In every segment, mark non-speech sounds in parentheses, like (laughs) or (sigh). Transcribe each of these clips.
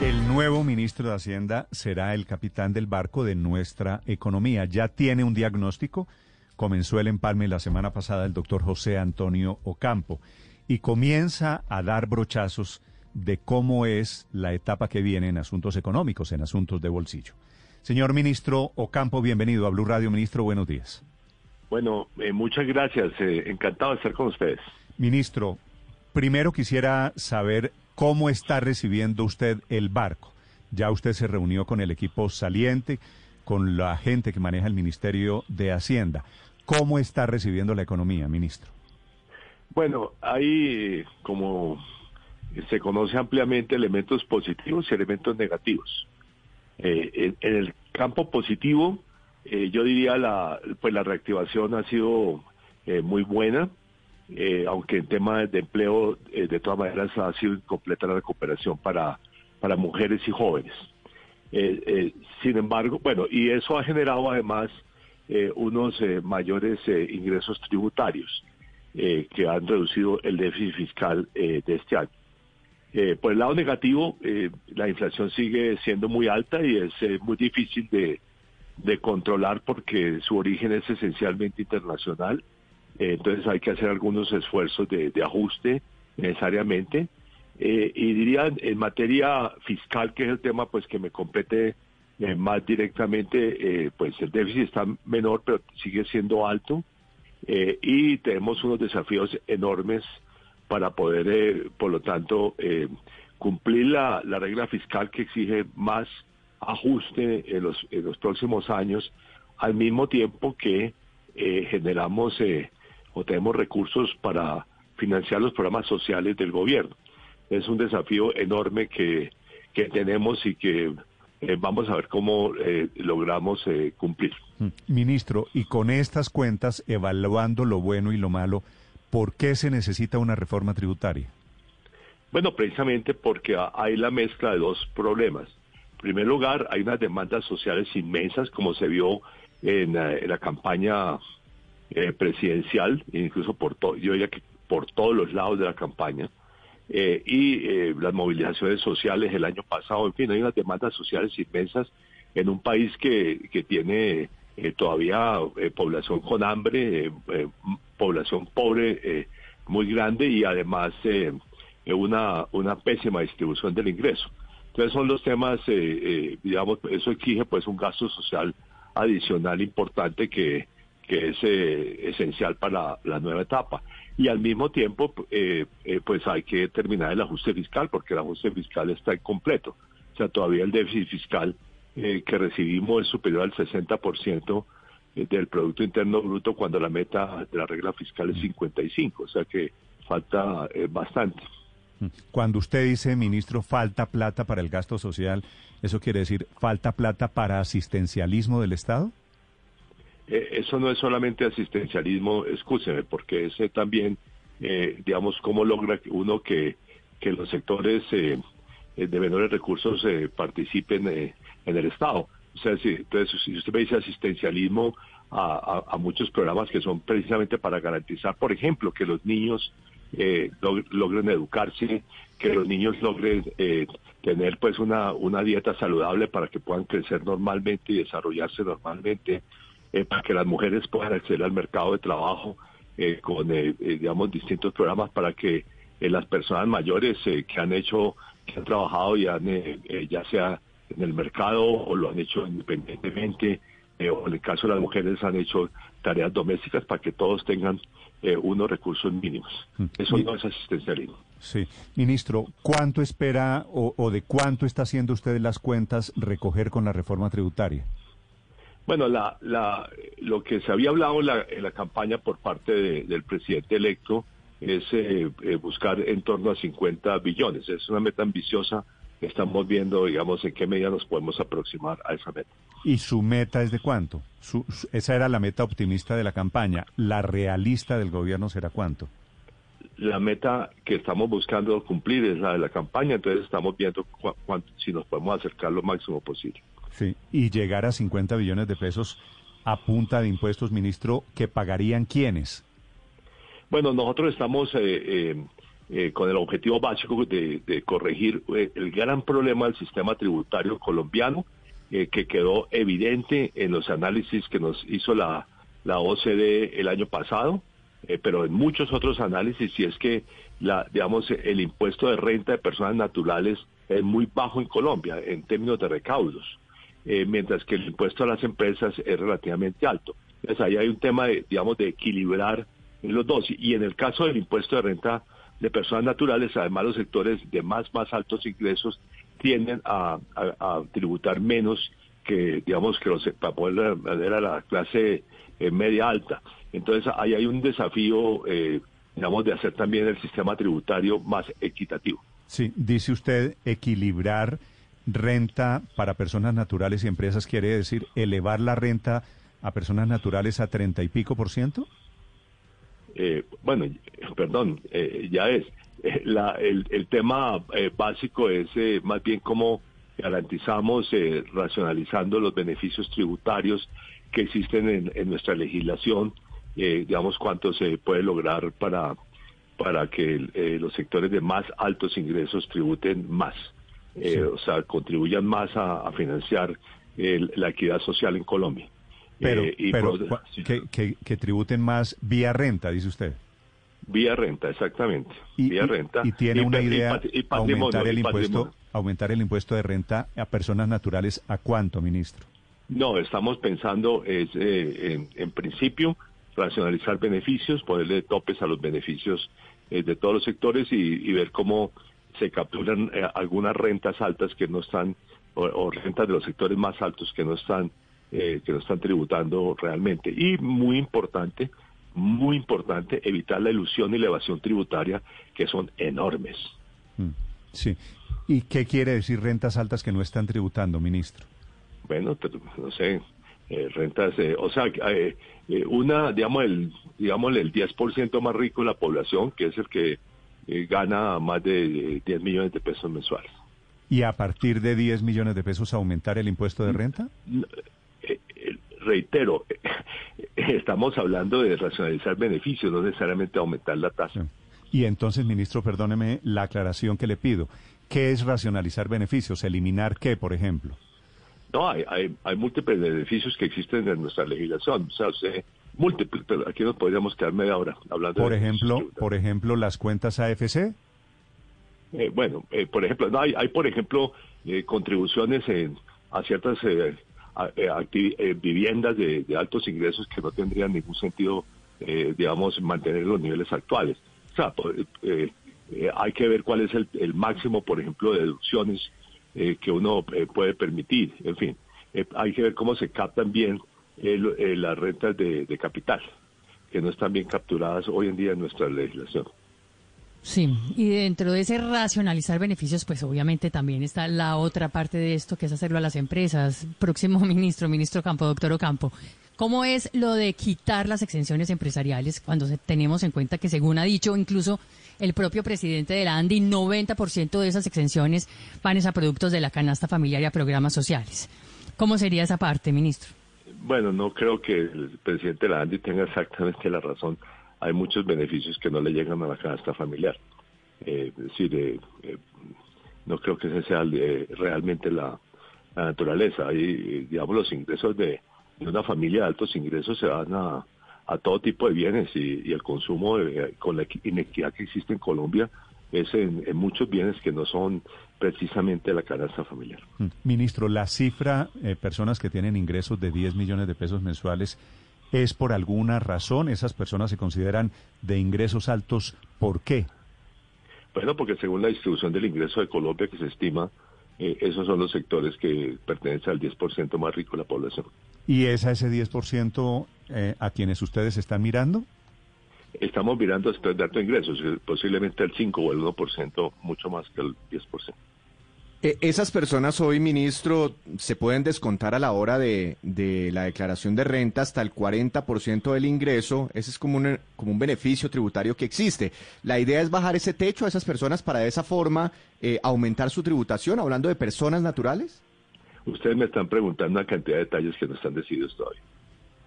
El nuevo ministro de Hacienda será el capitán del barco de nuestra economía. Ya tiene un diagnóstico. Comenzó el empalme la semana pasada el doctor José Antonio Ocampo y comienza a dar brochazos de cómo es la etapa que viene en asuntos económicos, en asuntos de bolsillo. Señor ministro Ocampo, bienvenido a Blue Radio. Ministro, buenos días. Bueno, eh, muchas gracias. Eh, encantado de estar con ustedes. Ministro, primero quisiera saber cómo está recibiendo usted el barco. Ya usted se reunió con el equipo saliente, con la gente que maneja el Ministerio de Hacienda. ¿Cómo está recibiendo la economía, ministro? Bueno, hay, como se conoce ampliamente, elementos positivos y elementos negativos. Eh, en, el campo positivo, eh, yo diría la, pues la reactivación ha sido eh, muy buena, aunque en tema de empleo, de todas maneras, ha sido incompleta la recuperación para, para mujeres y jóvenes. sin embargo, bueno, y eso ha generado además unos mayores ingresos tributarios que han reducido el déficit fiscal de este año. Eh, por el lado negativo, eh, la inflación sigue siendo muy alta y es eh, muy difícil de, controlar porque su origen es esencialmente internacional. Entonces hay que hacer algunos esfuerzos de, ajuste necesariamente. y diría en materia fiscal, que es el tema pues que me compete más directamente, pues el déficit está menor, pero sigue siendo alto. y tenemos unos desafíos enormes para poder, eh, por lo tanto, eh, cumplir la, regla fiscal que exige más ajuste en los, en los próximos años, al mismo tiempo que eh, generamos o tenemos recursos para financiar los programas sociales del gobierno. Es un desafío enorme que, que tenemos y que vamos a ver cómo logramos cumplir. Mm. Ministro, y con estas cuentas, evaluando lo bueno y lo malo, ¿Por qué se necesita una reforma tributaria? Bueno, precisamente porque hay la mezcla de dos problemas. En primer lugar, hay unas demandas sociales inmensas, como se vio en, eh, la campaña eh, presidencial, incluso por todo, yo diría que por todos los lados de la campaña, eh, y las movilizaciones sociales el año pasado, en fin, hay unas demandas sociales inmensas en un país que, que tiene todavía población con hambre, población pobre eh, muy grande y además eh, una, una pésima distribución del ingreso. Entonces son los temas, eh, digamos, eso exige pues un gasto social adicional importante que, que es esencial para la, nueva etapa. Y al mismo tiempo, pues hay que terminar el ajuste fiscal, porque el ajuste fiscal está incompleto. O sea, todavía el déficit fiscal que recibimos es superior al 60% eh, del Producto Interno Bruto cuando la meta de la regla fiscal es 55, o sea que falta eh, bastante. Mm. Cuando usted dice, ministro, falta plata para el gasto social, ¿eso quiere decir falta plata para asistencialismo del Estado? Eh, eso no es solamente asistencialismo, escúcheme, porque ese también, digamos, cómo logra uno que, que los sectores de menores recursos participen en el Estado. O sea, si, entonces, si usted me dice asistencialismo a, muchos programas que son precisamente para garantizar, por ejemplo, que los niños eh, logren educarse, que los niños logren eh, tener pues una, una dieta saludable para que puedan crecer normalmente y desarrollarse normalmente, eh, para que las mujeres puedan acceder al mercado de trabajo con, digamos, distintos programas para que las personas mayores que han hecho, que han trabajado y han, ya sea en el mercado o lo han hecho independientemente, eh, o en el caso de las mujeres han hecho tareas domésticas para que todos tengan eh, unos recursos mínimos. Mm. Eso no es asistencialismo. Sí. Ministro, ¿cuánto espera o, de cuánto está haciendo usted las cuentas recoger con la reforma tributaria? Bueno, la, la, lo que se había hablado en la, en la campaña por parte del presidente electo es eh, buscar en torno a 50 billones. Es una meta ambiciosa estamos viendo, digamos, en qué medida nos podemos aproximar a esa meta. ¿Y su meta es de cuánto? esa era la meta optimista de la campaña. ¿La realista del gobierno será cuánto? La meta que estamos buscando cumplir es la de la campaña, entonces estamos viendo si nos podemos acercar lo máximo posible. Sí, y llegar a 50 billones de pesos a punta de impuestos, ministro, ¿que pagarían quiénes? Bueno, nosotros estamos eh, eh, eh, con el objetivo básico de, corregir el gran problema del sistema tributario colombiano, que quedó evidente en los análisis que nos hizo la, la OCDE el año pasado, pero en muchos otros análisis, y es que la, digamos, el impuesto de renta de personas naturales es muy bajo en Colombia en términos de recaudos, mientras que el impuesto a las empresas es relativamente alto. Entonces ahí hay un tema, de, digamos, de equilibrar los dos. Y en el caso del impuesto de renta de personas naturales, además los sectores de más, más altos ingresos tienden a, tributar menos que, digamos, que los, para poder a la clase eh, media alta. Entonces, ahí hay un desafío, eh, digamos, de hacer también el sistema tributario más equitativo. Sí, dice usted equilibrar renta para personas naturales y empresas, quiere decir elevar la renta a personas naturales a treinta y pico por ciento? Eh, bueno, perdón, eh, ya es. Eh, el, tema básico es más bien cómo garantizamos racionalizando los beneficios tributarios que existen en, nuestra legislación, digamos cuánto se puede lograr para, para que los sectores de más altos ingresos tributen más, o sea, contribuyan más a, financiar la equidad social en Colombia. Pero, eh, que, tributen más vía renta, dice usted. Vía renta, exactamente. Y, vía renta. Y tiene una idea aumentar el impuesto, aumentar el impuesto de renta a personas naturales a cuánto, ministro. No, estamos pensando es eh, en, principio racionalizar beneficios, ponerle topes a los beneficios eh, de todos los sectores y, ver cómo se capturan algunas rentas altas que no están o rentas de los sectores más altos que no están eh, que lo están tributando realmente. Y muy importante, muy importante, evitar la ilusión y la evasión tributaria, que son enormes. Mm, sí. ¿Y qué quiere decir rentas altas que no están tributando, ministro? Bueno, no sé, eh, rentas, eh, o sea, una, digamos, el, digamos, el 10% más rico de la población, que es el que gana más de 10 millones de pesos mensuales. ¿Y a partir de 10 millones de pesos aumentar el impuesto de renta? reitero, (laughs) estamos hablando de racionalizar beneficios, no necesariamente aumentar la tasa. Y entonces, ministro, perdóneme la aclaración que le pido. ¿Qué es racionalizar beneficios? ¿Eliminar qué, por ejemplo? No, hay, hay, múltiples beneficios que existen en nuestra legislación. O sea, múltiples, pero aquí nos podríamos quedar media hora hablando por ejemplo, Por ejemplo, las cuentas AFC. Eh, bueno, eh, por ejemplo, no, hay, hay por ejemplo, eh, contribuciones en, a ciertas eh, eh, viviendas de, altos ingresos que no tendrían ningún sentido, eh, digamos, mantener los niveles actuales. O sea, hay que ver cuál es el, máximo, por ejemplo, de deducciones que uno puede permitir. En fin, hay que ver cómo se captan bien las rentas de capital, que no están bien capturadas hoy en día en nuestra legislación. Sí, y dentro de ese racionalizar beneficios, pues obviamente también está la otra parte de esto, que es hacerlo a las empresas. Próximo (laughs) ministro, ministro Campo, doctor Ocampo, ¿cómo es lo de quitar las exenciones empresariales cuando tenemos en cuenta que, según ha dicho incluso el propio presidente de la ANDI, 90% de esas exenciones van a productos de la canasta familiar y a programas sociales? ¿Cómo sería esa parte, ministro? Bueno, no creo que el presidente de la ANDI tenga exactamente la razón hay muchos beneficios que no le llegan a la canasta familiar. Eh, es decir, eh, eh, no creo que esa sea realmente la, naturaleza. Hay, digamos, los ingresos de, una familia de altos ingresos se van a, todo tipo de bienes y, el consumo con la inequidad que existe en Colombia es en, en, muchos bienes que no son precisamente la canasta familiar. Mm. Ministro, la cifra, personas que tienen ingresos de 10 millones de pesos mensuales, ¿Es por alguna razón? ¿Esas personas se consideran de ingresos altos? ¿Por qué? Bueno, porque según la distribución del ingreso de Colombia que se estima, eh, esos son los sectores que pertenecen al 10% más rico de la población. ¿Y es a ese 10% eh, a quienes ustedes están mirando? Estamos mirando este dato de ingresos, posiblemente el 5 o el 1%, mucho más que el 10%. Eh, esas personas hoy, ministro, se pueden descontar a la hora de, la declaración de renta hasta el 40% del ingreso. Ese es como un, como un beneficio tributario que existe. La idea es bajar ese techo a esas personas para de esa forma eh, aumentar su tributación, hablando de personas naturales. Ustedes me están preguntando una cantidad de detalles que no están decididos todavía.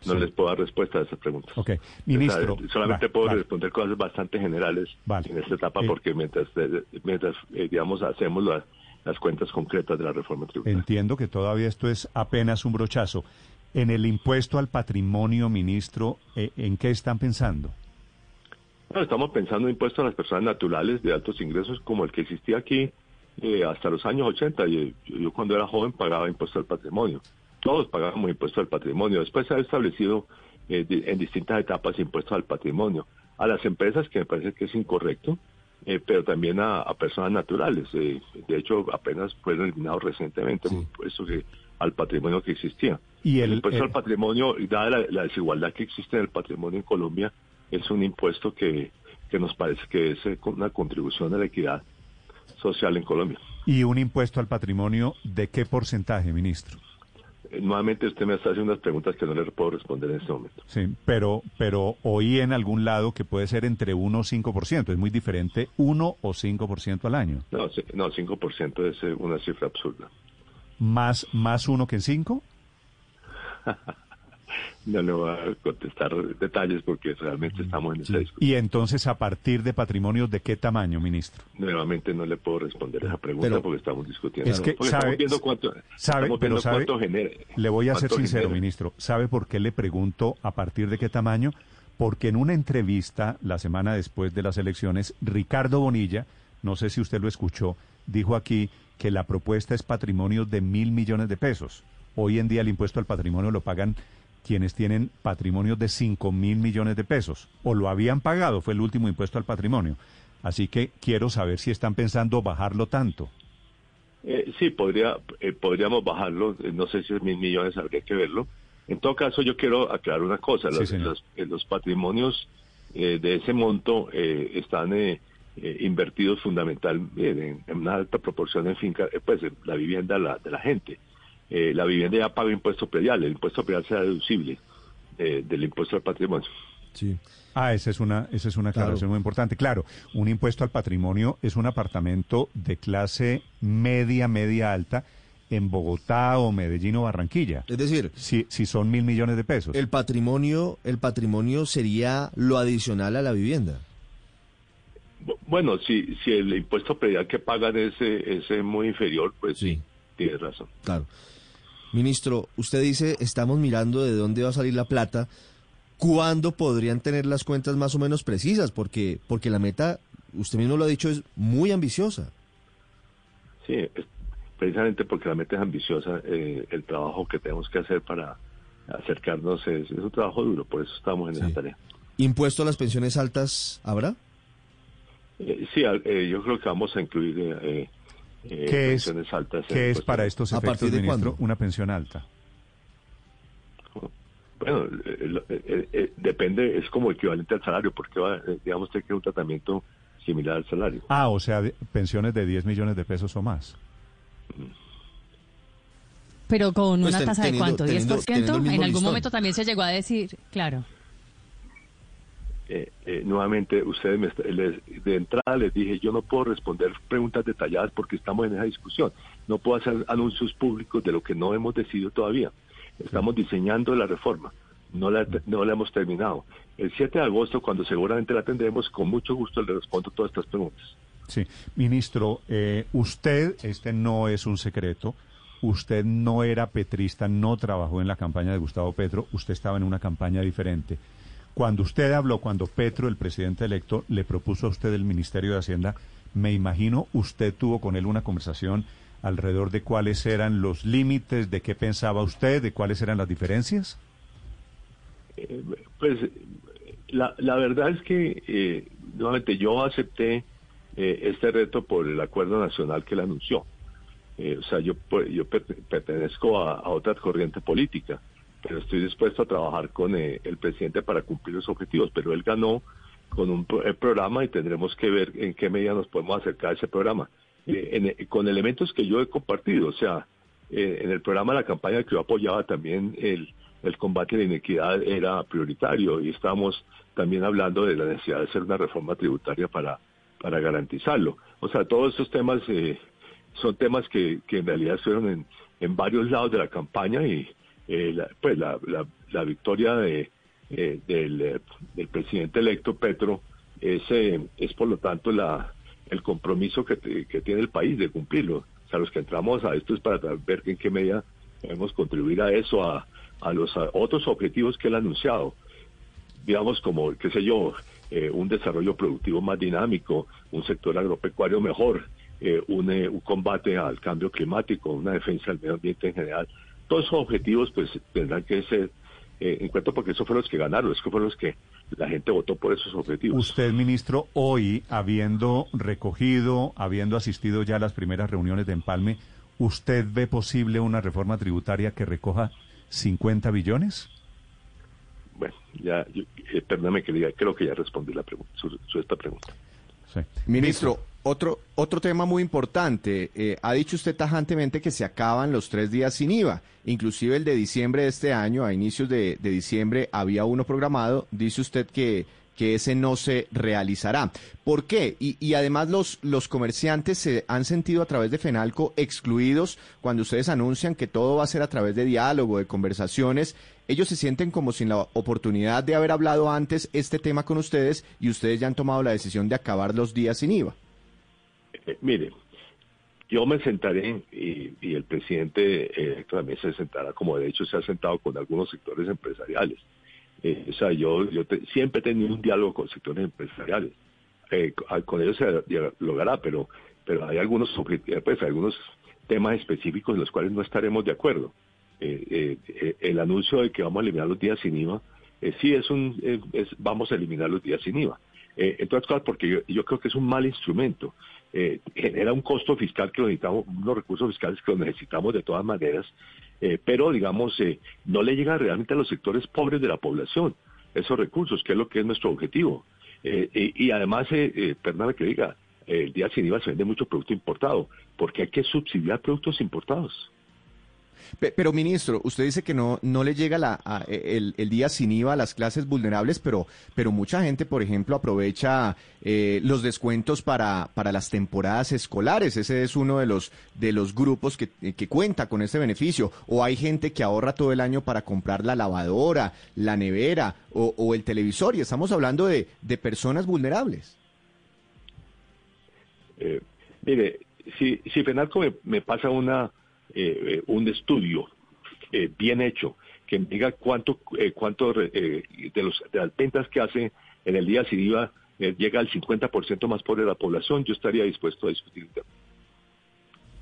No les puedo dar respuesta a esas preguntas. Ok, ministro. solamente puedo responder cosas bastante generales en esta etapa eh, porque mientras, mientras digamos, hacemos las, las cuentas concretas de la reforma tributaria. Entiendo que todavía esto es apenas un brochazo. En el impuesto al patrimonio, ministro, ¿en qué están pensando? Bueno, estamos pensando en impuestos a las personas naturales de altos ingresos como el que existía aquí eh, hasta los años 80. Yo, yo, cuando era joven pagaba impuesto al patrimonio. Todos pagábamos impuesto al patrimonio. Después se ha establecido eh, en distintas etapas impuestos al patrimonio. A las empresas, que me parece que es incorrecto, eh, pero también a, personas naturales. de hecho, apenas fueron eliminados recientemente impuesto que, al patrimonio que existía. ¿Y el, impuesto al patrimonio, dada la desigualdad que existe en el patrimonio en Colombia, es un impuesto que, que nos parece que es eh, una contribución a la equidad social en Colombia. ¿Y un impuesto al patrimonio de qué porcentaje, ministro? Eh, nuevamente usted me está haciendo unas preguntas que no le puedo responder en este momento. Sí, pero, pero oí en algún lado que puede ser entre 1 o 5%. Es muy diferente 1 o 5% al año. No, no 5% es eh, una cifra absurda. ¿Más, más 1 que 5? (laughs) no le voy a contestar detalles porque realmente estamos en esa discusión. Y entonces, ¿a partir de patrimonios de qué tamaño, ministro? Nuevamente no le puedo responder esa pregunta porque estamos discutiendo. Es que sabe, viendo cuánto, sabe, pero sabe, Le voy a ser sincero, ministro. ¿Sabe por qué le pregunto a partir de qué tamaño? Porque en una entrevista la semana después de las elecciones, Ricardo Bonilla, no sé si usted lo escuchó, dijo aquí que la propuesta es patrimonio de mil millones de pesos. Hoy en día el impuesto al patrimonio lo pagan quienes tienen patrimonios de 5 mil millones de pesos, o lo habían pagado, fue el último impuesto al patrimonio. Así que quiero saber si están pensando bajarlo tanto. Eh, sí, podría, eh, podríamos bajarlo, eh, no sé si es mil millones, habría que verlo. En todo caso, yo quiero aclarar una cosa, los, los, patrimonios de ese monto están invertidos fundamentalmente en, una alta proporción en finca, pues la vivienda la, de la gente. Eh, la vivienda ya paga impuesto predial, el impuesto predial será deducible eh, del impuesto al patrimonio. Sí. Ah, esa es una, esa es una aclaración muy importante. Claro, un impuesto al patrimonio es un apartamento de clase media, media alta en Bogotá o Medellín o Barranquilla. Es decir, si, si son mil millones de pesos. El patrimonio, el patrimonio sería lo adicional a la vivienda. Bueno, si, si el impuesto predial que pagan es, es muy inferior, pues sí, tiene razón. Claro. Ministro, usted dice, estamos mirando de dónde va a salir la plata. ¿Cuándo podrían tener las cuentas más o menos precisas? Porque, porque la meta, usted mismo lo ha dicho, es muy ambiciosa. Sí, precisamente porque la meta es ambiciosa, eh, el trabajo que tenemos que hacer para acercarnos es, un trabajo duro, por eso estamos en esa tarea. ¿Impuesto a las pensiones altas habrá? Eh, sí, eh, yo creo que vamos a incluir eh, ¿Qué es, altas ¿qué es para estos efectos, de ministro, una pensión alta? Bueno, eh, eh, depende, es como equivalente al salario, porque va, digamos que un tratamiento similar al salario. Ah, o sea, pensiones de 10 millones de pesos o más. Pero con pues una tasa de cuánto, 10%, en algún momento también se llegó a decir, claro. Eh, eh, nuevamente, ustedes de entrada les dije, yo no puedo responder preguntas detalladas porque estamos en esa discusión. No puedo hacer anuncios públicos de lo que no hemos decidido todavía. Estamos diseñando la reforma, no la, no la hemos terminado. El 7 de agosto, cuando seguramente la tendremos, con mucho gusto le respondo todas estas preguntas. Sí, ministro, eh, usted, este no es un secreto, usted no era petrista, no trabajó en la campaña de Gustavo Petro, usted estaba en una campaña diferente. Cuando usted habló, cuando Petro, el presidente electo, le propuso a usted el Ministerio de Hacienda, me imagino usted tuvo con él una conversación alrededor de cuáles eran los límites, de qué pensaba usted, de cuáles eran las diferencias. Eh, pues la, la, verdad es que eh, nuevamente yo acepté eh, este reto por el acuerdo nacional que él anunció. o sea, yo, yo pertenezco a otra corriente política pero estoy dispuesto a trabajar con eh, el presidente para cumplir los objetivos, pero él ganó con un eh, programa y tendremos que ver en qué medida nos podemos acercar a ese programa. Eh, con elementos que yo he compartido, o sea, en el programa de la campaña que yo apoyaba también el, el combate a la inequidad era prioritario y estamos también hablando de la necesidad de hacer una reforma tributaria para, para garantizarlo. O sea, todos esos temas son temas que, que en realidad estuvieron en, en varios lados de la campaña y, la, pues la, la, victoria de, del, del, presidente electo Petro es, es por lo tanto la, el compromiso que, tiene el país de cumplirlo. O sea, los que entramos a esto es para ver en qué medida debemos contribuir a eso, a, a los otros objetivos que él ha anunciado. Digamos como, qué sé yo, eh, un desarrollo productivo más dinámico, un sector agropecuario mejor, eh, un, eh, un, combate al cambio climático, una defensa del medio ambiente en general. Todos esos objetivos pues tendrán que ser en cuenta porque esos fueron los que ganaron, esos fueron los que la gente votó por esos objetivos. Usted, ministro, hoy, habiendo recogido, habiendo asistido ya a las primeras reuniones de Empalme, ¿usted ve posible una reforma tributaria que recoja 50 billones? Bueno, ya, eh, perdóname que diga, creo que ya respondí la pregunta, su, esta pregunta. Ministro, otro, otro tema muy importante. Eh, ha dicho usted tajantemente que se acaban los tres días sin IVA. Inclusive el de diciembre de este año, a inicios de diciembre, había uno programado. Dice usted que ese no se realizará. ¿Por qué? Y, además los, los comerciantes se han sentido a través de FENALCO excluidos cuando ustedes anuncian que todo va a ser a través de diálogo, de conversaciones. Ellos se sienten como sin la oportunidad de haber hablado antes este tema con ustedes y ustedes ya han tomado la decisión de acabar los días sin IVA. Eh, mire, yo me sentaré y, el presidente también se sentará, como de hecho se ha sentado con algunos sectores empresariales eh, o sea, yo, siempre he tenido un diálogo con sectores empresariales. Eh, con ellos se dialogará, pero, pero hay algunos pues, algunos temas específicos en los cuales no estaremos de acuerdo. El anuncio de que vamos a eliminar los días sin IVA, sí es un, es, vamos a eliminar los días sin IVA. en todas cosas, porque yo, creo que es un mal instrumento. Genera un costo fiscal que necesitamos, unos recursos fiscales que los necesitamos de todas maneras, eh, pero digamos, eh, no le llega realmente a los sectores pobres de la población esos recursos, que es lo que es nuestro objetivo. Eh, y además, eh, perdóname que diga, el día sin IVA se vende mucho producto importado, porque hay que subsidiar productos importados. Pero, ministro, usted dice que no, no le llega la, el, día sin IVA a las clases vulnerables, pero, pero mucha gente, por ejemplo, aprovecha eh, los descuentos para, para las temporadas escolares. Ese es uno de los, de los grupos que, que cuenta con este beneficio. O hay gente que ahorra todo el año para comprar la lavadora, la nevera o, el televisor. Y estamos hablando de, de personas vulnerables. Eh, mire, si, si Fenalco me pasa una eh, eh, un estudio eh, bien hecho que diga cuánto, cuánto de, las ventas que hace en el día sin IVA llega al 50% más pobre de la población, yo estaría dispuesto a discutir.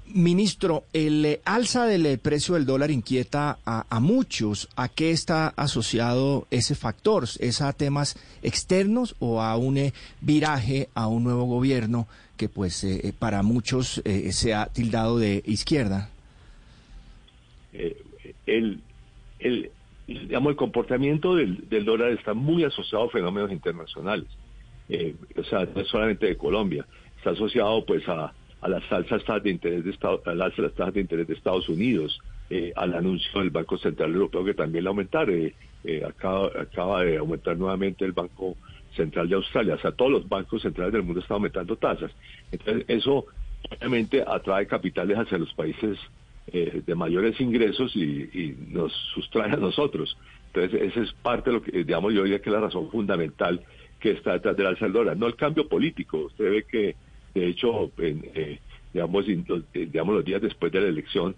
Ministro, el alza del precio del dólar inquieta a, muchos. ¿A qué está asociado ese factor? ¿Es a temas externos o a un viraje a un nuevo gobierno que pues para muchos se ha tildado de izquierda? Eh, el, el, digamos, el comportamiento del, del, dólar está muy asociado a fenómenos internacionales. Eh, o sea, no solamente de Colombia, está asociado pues a, a las alzas de interés de Estados, a las tasas de interés de Estados Unidos, eh, al anuncio del Banco Central Europeo que también va a aumentar, acaba, acaba de aumentar nuevamente el Banco Central de Australia, o sea, todos los bancos centrales del mundo están aumentando tasas. Entonces, eso obviamente atrae capitales hacia los países eh, de mayores ingresos y, nos sustrae a nosotros. Entonces, esa es parte de lo que, digamos, yo diría que es la razón fundamental que está detrás del alza del dólar, no el cambio político. Usted ve que, de hecho, eh, digamos, los, eh, digamos, los días después de la elección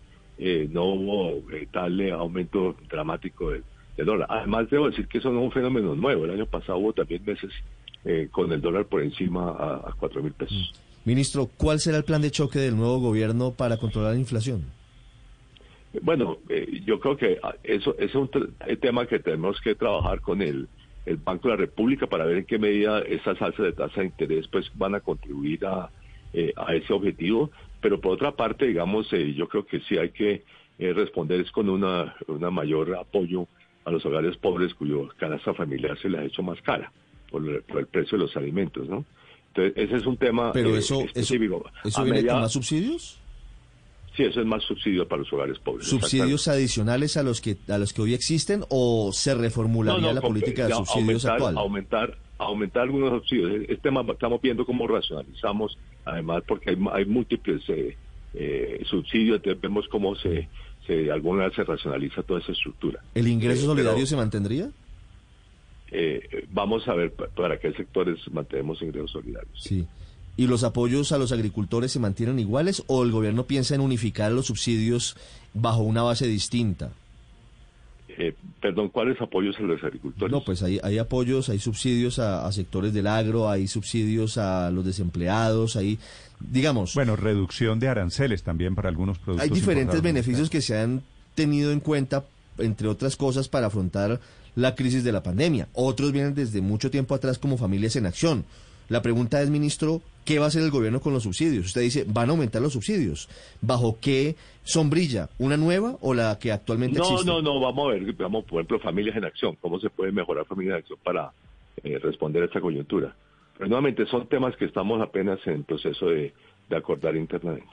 no hubo tal aumento dramático del, dólar. Además, debo decir que eso no es un fenómeno nuevo. El año pasado hubo también meses con el dólar por encima a, cuatro mil pesos. Ministro, ¿cuál será el plan de choque del nuevo gobierno para controlar la inflación? Bueno, eh, yo creo que ah, eso, es un tema que tenemos que trabajar con el, el Banco de la República para ver en qué medida esas alzas de tasa de interés pues van a contribuir a, eh, a ese objetivo. Pero por otra parte, digamos, eh, yo creo que sí hay que responder es con una, una mayor apoyo a los hogares pobres cuyo canasta familiar se les ha hecho más cara por, el precio de los alimentos, ¿no? Entonces, ese es un tema Pero eso, específico. ¿Eso, viene con más subsidios? Sí, eso es más subsidio para los hogares pobres. ¿Subsidios adicionales a los que a los que hoy existen o se reformularía la política de subsidios actual? Aumentar, aumentar algunos subsidios. Este estamos viendo cómo racionalizamos, además porque hay, múltiples eh, eh, subsidios, entonces vemos cómo se, se alguna se racionaliza toda esa estructura. ¿El ingreso Eh, solidario pero, se mantendría? eh, vamos a ver pa- para qué sectores mantenemos ingresos solidarios. Sí. ¿Y los apoyos a los agricultores se mantienen iguales o el gobierno piensa en unificar los subsidios bajo una base distinta? Eh, perdón, ¿cuáles apoyos a los agricultores? No, pues hay, hay apoyos, hay subsidios a, a sectores del agro, hay subsidios a los desempleados, hay, digamos, Bueno, reducción de aranceles también para algunos productos. hay diferentes beneficios que se han tenido en cuenta, entre otras cosas, para afrontar la crisis de la pandemia. Otros vienen desde mucho tiempo atrás como familias en acción. La pregunta es, ministro, ¿qué va a hacer el gobierno con los subsidios? Usted dice, van a aumentar los subsidios. ¿Bajo qué sombrilla? ¿Una nueva o la que actualmente No, existe? no, no, vamos a ver, vamos, por ejemplo, familias en acción, cómo se puede mejorar familias en acción para eh, responder a esta coyuntura. Pero nuevamente son temas que estamos apenas en proceso de, de acordar internamente.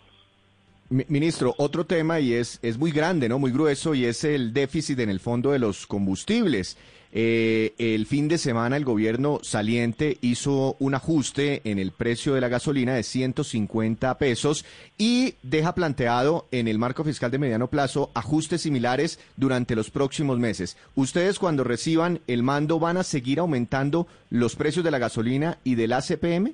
Mi- Ministro, otro tema y es, es muy grande, ¿no? Muy grueso y es el déficit en el fondo de los combustibles. Eh, el fin de semana el gobierno saliente hizo un ajuste en el precio de la gasolina de 150 pesos y deja planteado en el marco fiscal de mediano plazo ajustes similares durante los próximos meses. ¿Ustedes cuando reciban el mando van a seguir aumentando los precios de la gasolina y del ACPM?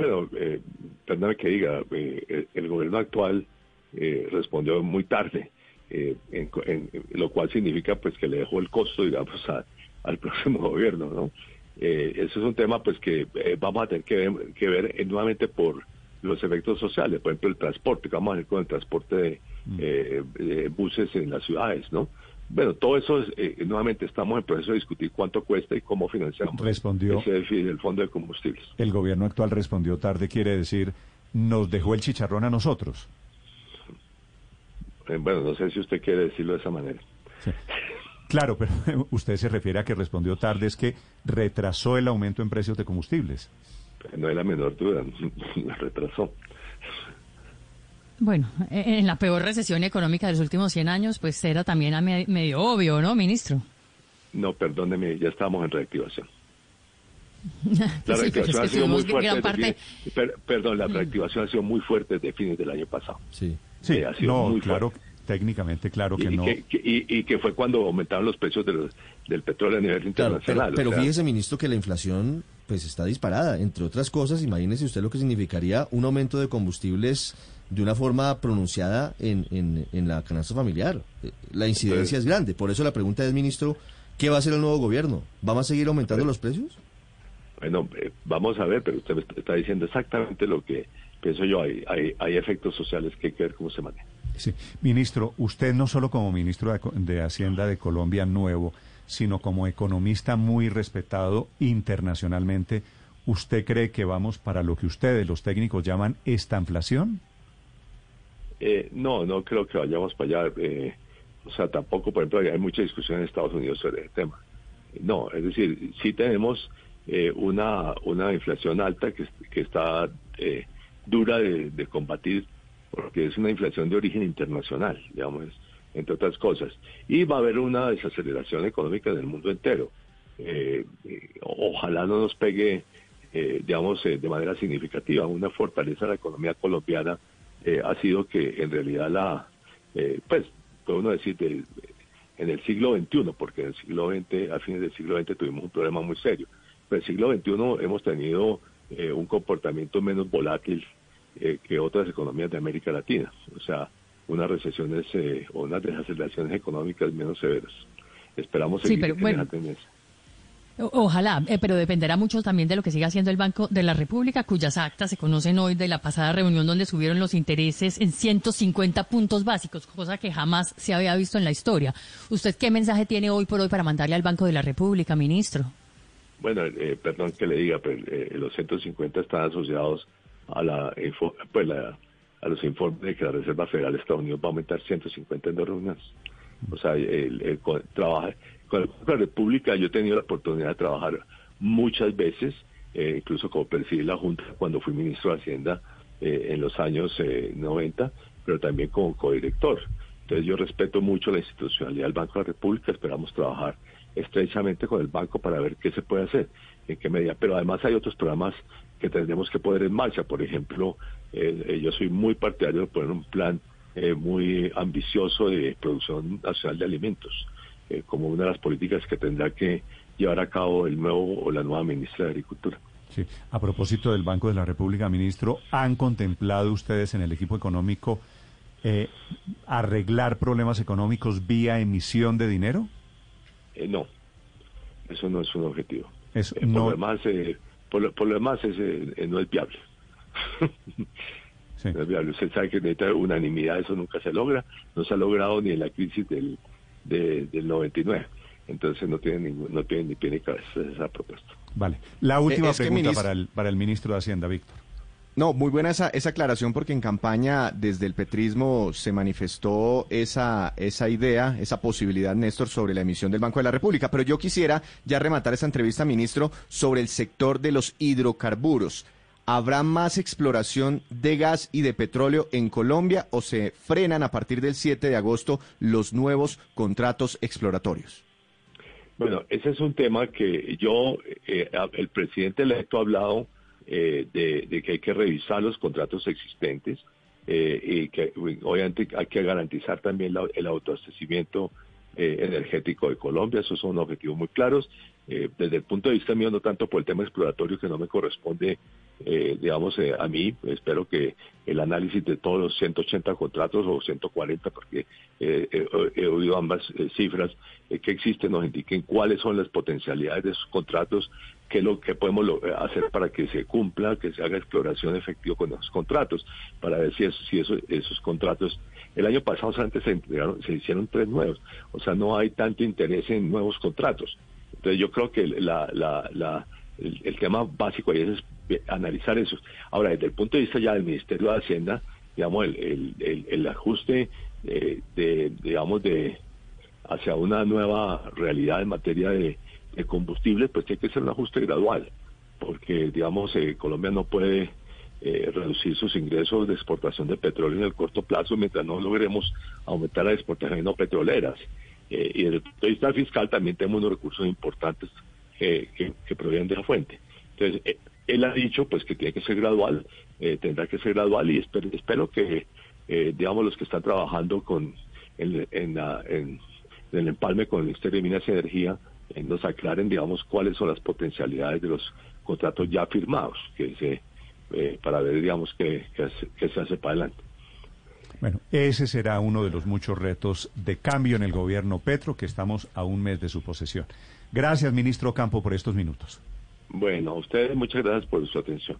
Bueno, eh, perdóname que diga, eh, el, el gobierno actual eh, respondió muy tarde, eh, en, en- lo cual significa pues que le dejó el costo, digamos, a- al (laughs) próximo gobierno, ¿no? Eh, eso es un tema pues que eh, vamos a tener que ver, que ver nuevamente por los efectos sociales, por ejemplo el transporte, ¿qué vamos a hacer con el transporte de, eh, de buses en las ciudades, ¿no? Bueno, todo eso, es, eh, nuevamente estamos en proceso de discutir cuánto cuesta y cómo financiamos Respondió. ese del fondo de combustibles. El gobierno actual respondió tarde, quiere decir, nos dejó el chicharrón a nosotros. Eh, bueno, no sé si usted quiere decirlo de esa manera. Sí. Claro, pero (laughs) usted se refiere a que respondió tarde, es que retrasó el aumento en precios de combustibles. No hay la menor duda, (laughs) la retrasó. Bueno, eh, en la peor recesión económica de los últimos 100 años, pues era también a me- medio obvio, ¿no, ministro? No, perdóneme, ya estamos en reactivación. (laughs) La pero reactivación ha sido muy fuerte. gran desde parte... fines- per- perdón, la reactivación ha sido muy fuerte desde fines del año pasado. Sí. Sí, Eh, ha sido no, muy claro, fuerte. técnicamente claro que y, no. que, que- y- y que fue cuando aumentaron los precios de los- del petróleo a nivel Claro, pero, internacional. o pero sea, fíjese, ministro, que la inflación pues está disparada. Entre otras cosas, imagínese usted lo que significaría un aumento de combustibles de una forma pronunciada en, en, en la canasta familiar. Eh, La incidencia es grande. Por eso la pregunta es, ministro, ¿qué va a hacer el nuevo gobierno? ¿Van a seguir aumentando Pues- los precios? Bueno, eh, vamos a ver, pero usted me está diciendo exactamente lo que pienso yo. Hay, hay, hay efectos sociales que hay que ver cómo se manejan. Sí. Ministro, usted no solo como ministro de, de Hacienda de Colombia nuevo, sino como economista muy respetado internacionalmente, ¿usted cree que vamos para lo que ustedes, los técnicos, llaman estanflación? Eh, no, no creo que vayamos para allá. eh, o sea, tampoco, por ejemplo, hay mucha discusión en Estados Unidos sobre el tema. No, es decir, sí tenemos eh, una, una inflación alta que, que está eh, dura de, combatir porque es una inflación de origen internacional, digamos, entre otras cosas. Y va a haber una desaceleración económica en el mundo entero. Eh, ojalá no nos pegue, digamos, de manera significativa. Una fortaleza de la economía colombiana eh, ha sido que en realidad la, eh, pues, puede uno decir, del- en el siglo XXI, porque en el siglo XX, a fines del siglo XX tuvimos un problema muy serio. Pero en el siglo XXI hemos tenido eh, un comportamiento menos volátil eh, que otras economías de América Latina. O sea, unas recesiones eh, o unas desaceleraciones económicas menos severas. Esperamos Sí, seguir pero en bueno. esa tendencia. Ojalá, eh, pero dependerá mucho también de lo que siga haciendo el Banco de la República, cuyas actas se conocen hoy de la pasada reunión donde subieron los intereses en 150 puntos básicos, cosa que jamás se había visto en la historia. ¿Usted qué mensaje tiene hoy por hoy para mandarle al Banco de la República, ministro? Bueno, eh, perdón que le diga, pero eh, los 150 están asociados a la, pues la- a los informes de que la Reserva Federal de Estados Unidos va a aumentar 150 en dos reuniones. O sea, el, el- con, trabaja, con el Banco de la República yo he tenido la oportunidad de trabajar muchas veces, eh, incluso como presidí la Junta cuando fui ministro de Hacienda eh, en los años eh, 90, pero también como codirector. Entonces yo respeto mucho la institucionalidad del Banco de la República, esperamos trabajar estrechamente con el banco para ver qué se puede hacer, en qué medida. Pero además hay otros programas que tendremos que poner en marcha. Por ejemplo, eh, eh, yo soy muy partidario de poner un plan eh, muy ambicioso de producción nacional de alimentos, eh, como una de las políticas que tendrá que llevar a cabo el nuevo o la nueva ministra de Agricultura. Sí. A propósito del Banco de la República, ministro, ¿han contemplado ustedes en el equipo económico eh, arreglar problemas económicos vía emisión de dinero? Eh, no, eso no es un objetivo. Eh, por, lo demás, eh, por, lo, por lo demás es, no es viable. (laughs) Sí. No es viable. Usted sabe que necesita unanimidad, eso nunca se logra. No se ha logrado ni en la crisis del, de- del 99. Entonces no tiene, ningún, no tiene ni pie ni cabeza esa propuesta. Vale. La última Eh, es que, pregunta ministro- para, el, para el ministro de Hacienda, Víctor. No, muy buena esa, esa aclaración porque en campaña desde el petrismo se manifestó esa, esa idea, esa posibilidad, Néstor, sobre la emisión del Banco de la República. Pero yo quisiera ya rematar esta entrevista, ministro, sobre el sector de los hidrocarburos. ¿Habrá más exploración de gas y de petróleo en Colombia o se frenan a partir del 7 de agosto los nuevos contratos exploratorios? Bueno, ese es un tema que yo, eh, el presidente electo ha hablado eh, de, que hay que revisar los contratos existentes eh, y que obviamente hay que garantizar también la- el autoabastecimiento eh, energético de Colombia. Esos son objetivos muy claros. Desde el punto de vista mío, no tanto por el tema exploratorio que no me corresponde, eh, digamos, eh, a mí. Espero que el análisis de todos los 180 contratos o 140, porque eh, eh, he oído ambas eh, cifras eh, que existen, nos indiquen cuáles son las potencialidades de esos contratos, qué es lo que podemos hacer para que se cumpla, que se haga exploración efectiva con esos contratos, para ver si, eso- si eso- esos contratos, el año pasado antes se, entregaron- se hicieron tres nuevos, o sea, no hay tanto interés en nuevos contratos. Entonces yo creo que la, la, la- el, el tema básico ahí es analizar eso. Ahora, desde el punto de vista ya del Ministerio de Hacienda, digamos, el, el, el- el ajuste de, digamos, de hacia una nueva realidad en materia de, de combustibles, pues tiene que ser un ajuste gradual, porque, digamos, eh, Colombia no puede eh, reducir sus ingresos de exportación de petróleo en el corto plazo mientras no logremos aumentar las exportaciones no petroleras. Eh, y desde el punto de vista fiscal también tenemos unos recursos importantes eh, que, que provienen de la fuente. Entonces, eh, él ha dicho pues que tiene que ser gradual, eh, tendrá que ser gradual y espero, espero que, eh, digamos, los que están trabajando con en, la- en- en el empalme con el Ministerio de Minas y Energía eh, nos aclaren, digamos, cuáles son las potencialidades de los contratos ya firmados, que se, para ver, digamos, qué, qué se hace para adelante. Bueno, ese será uno de los muchos retos de cambio en el gobierno Petro, que estamos a un mes de su posesión. Gracias, ministro Campo, por estos minutos. Bueno, a ustedes muchas gracias por su atención.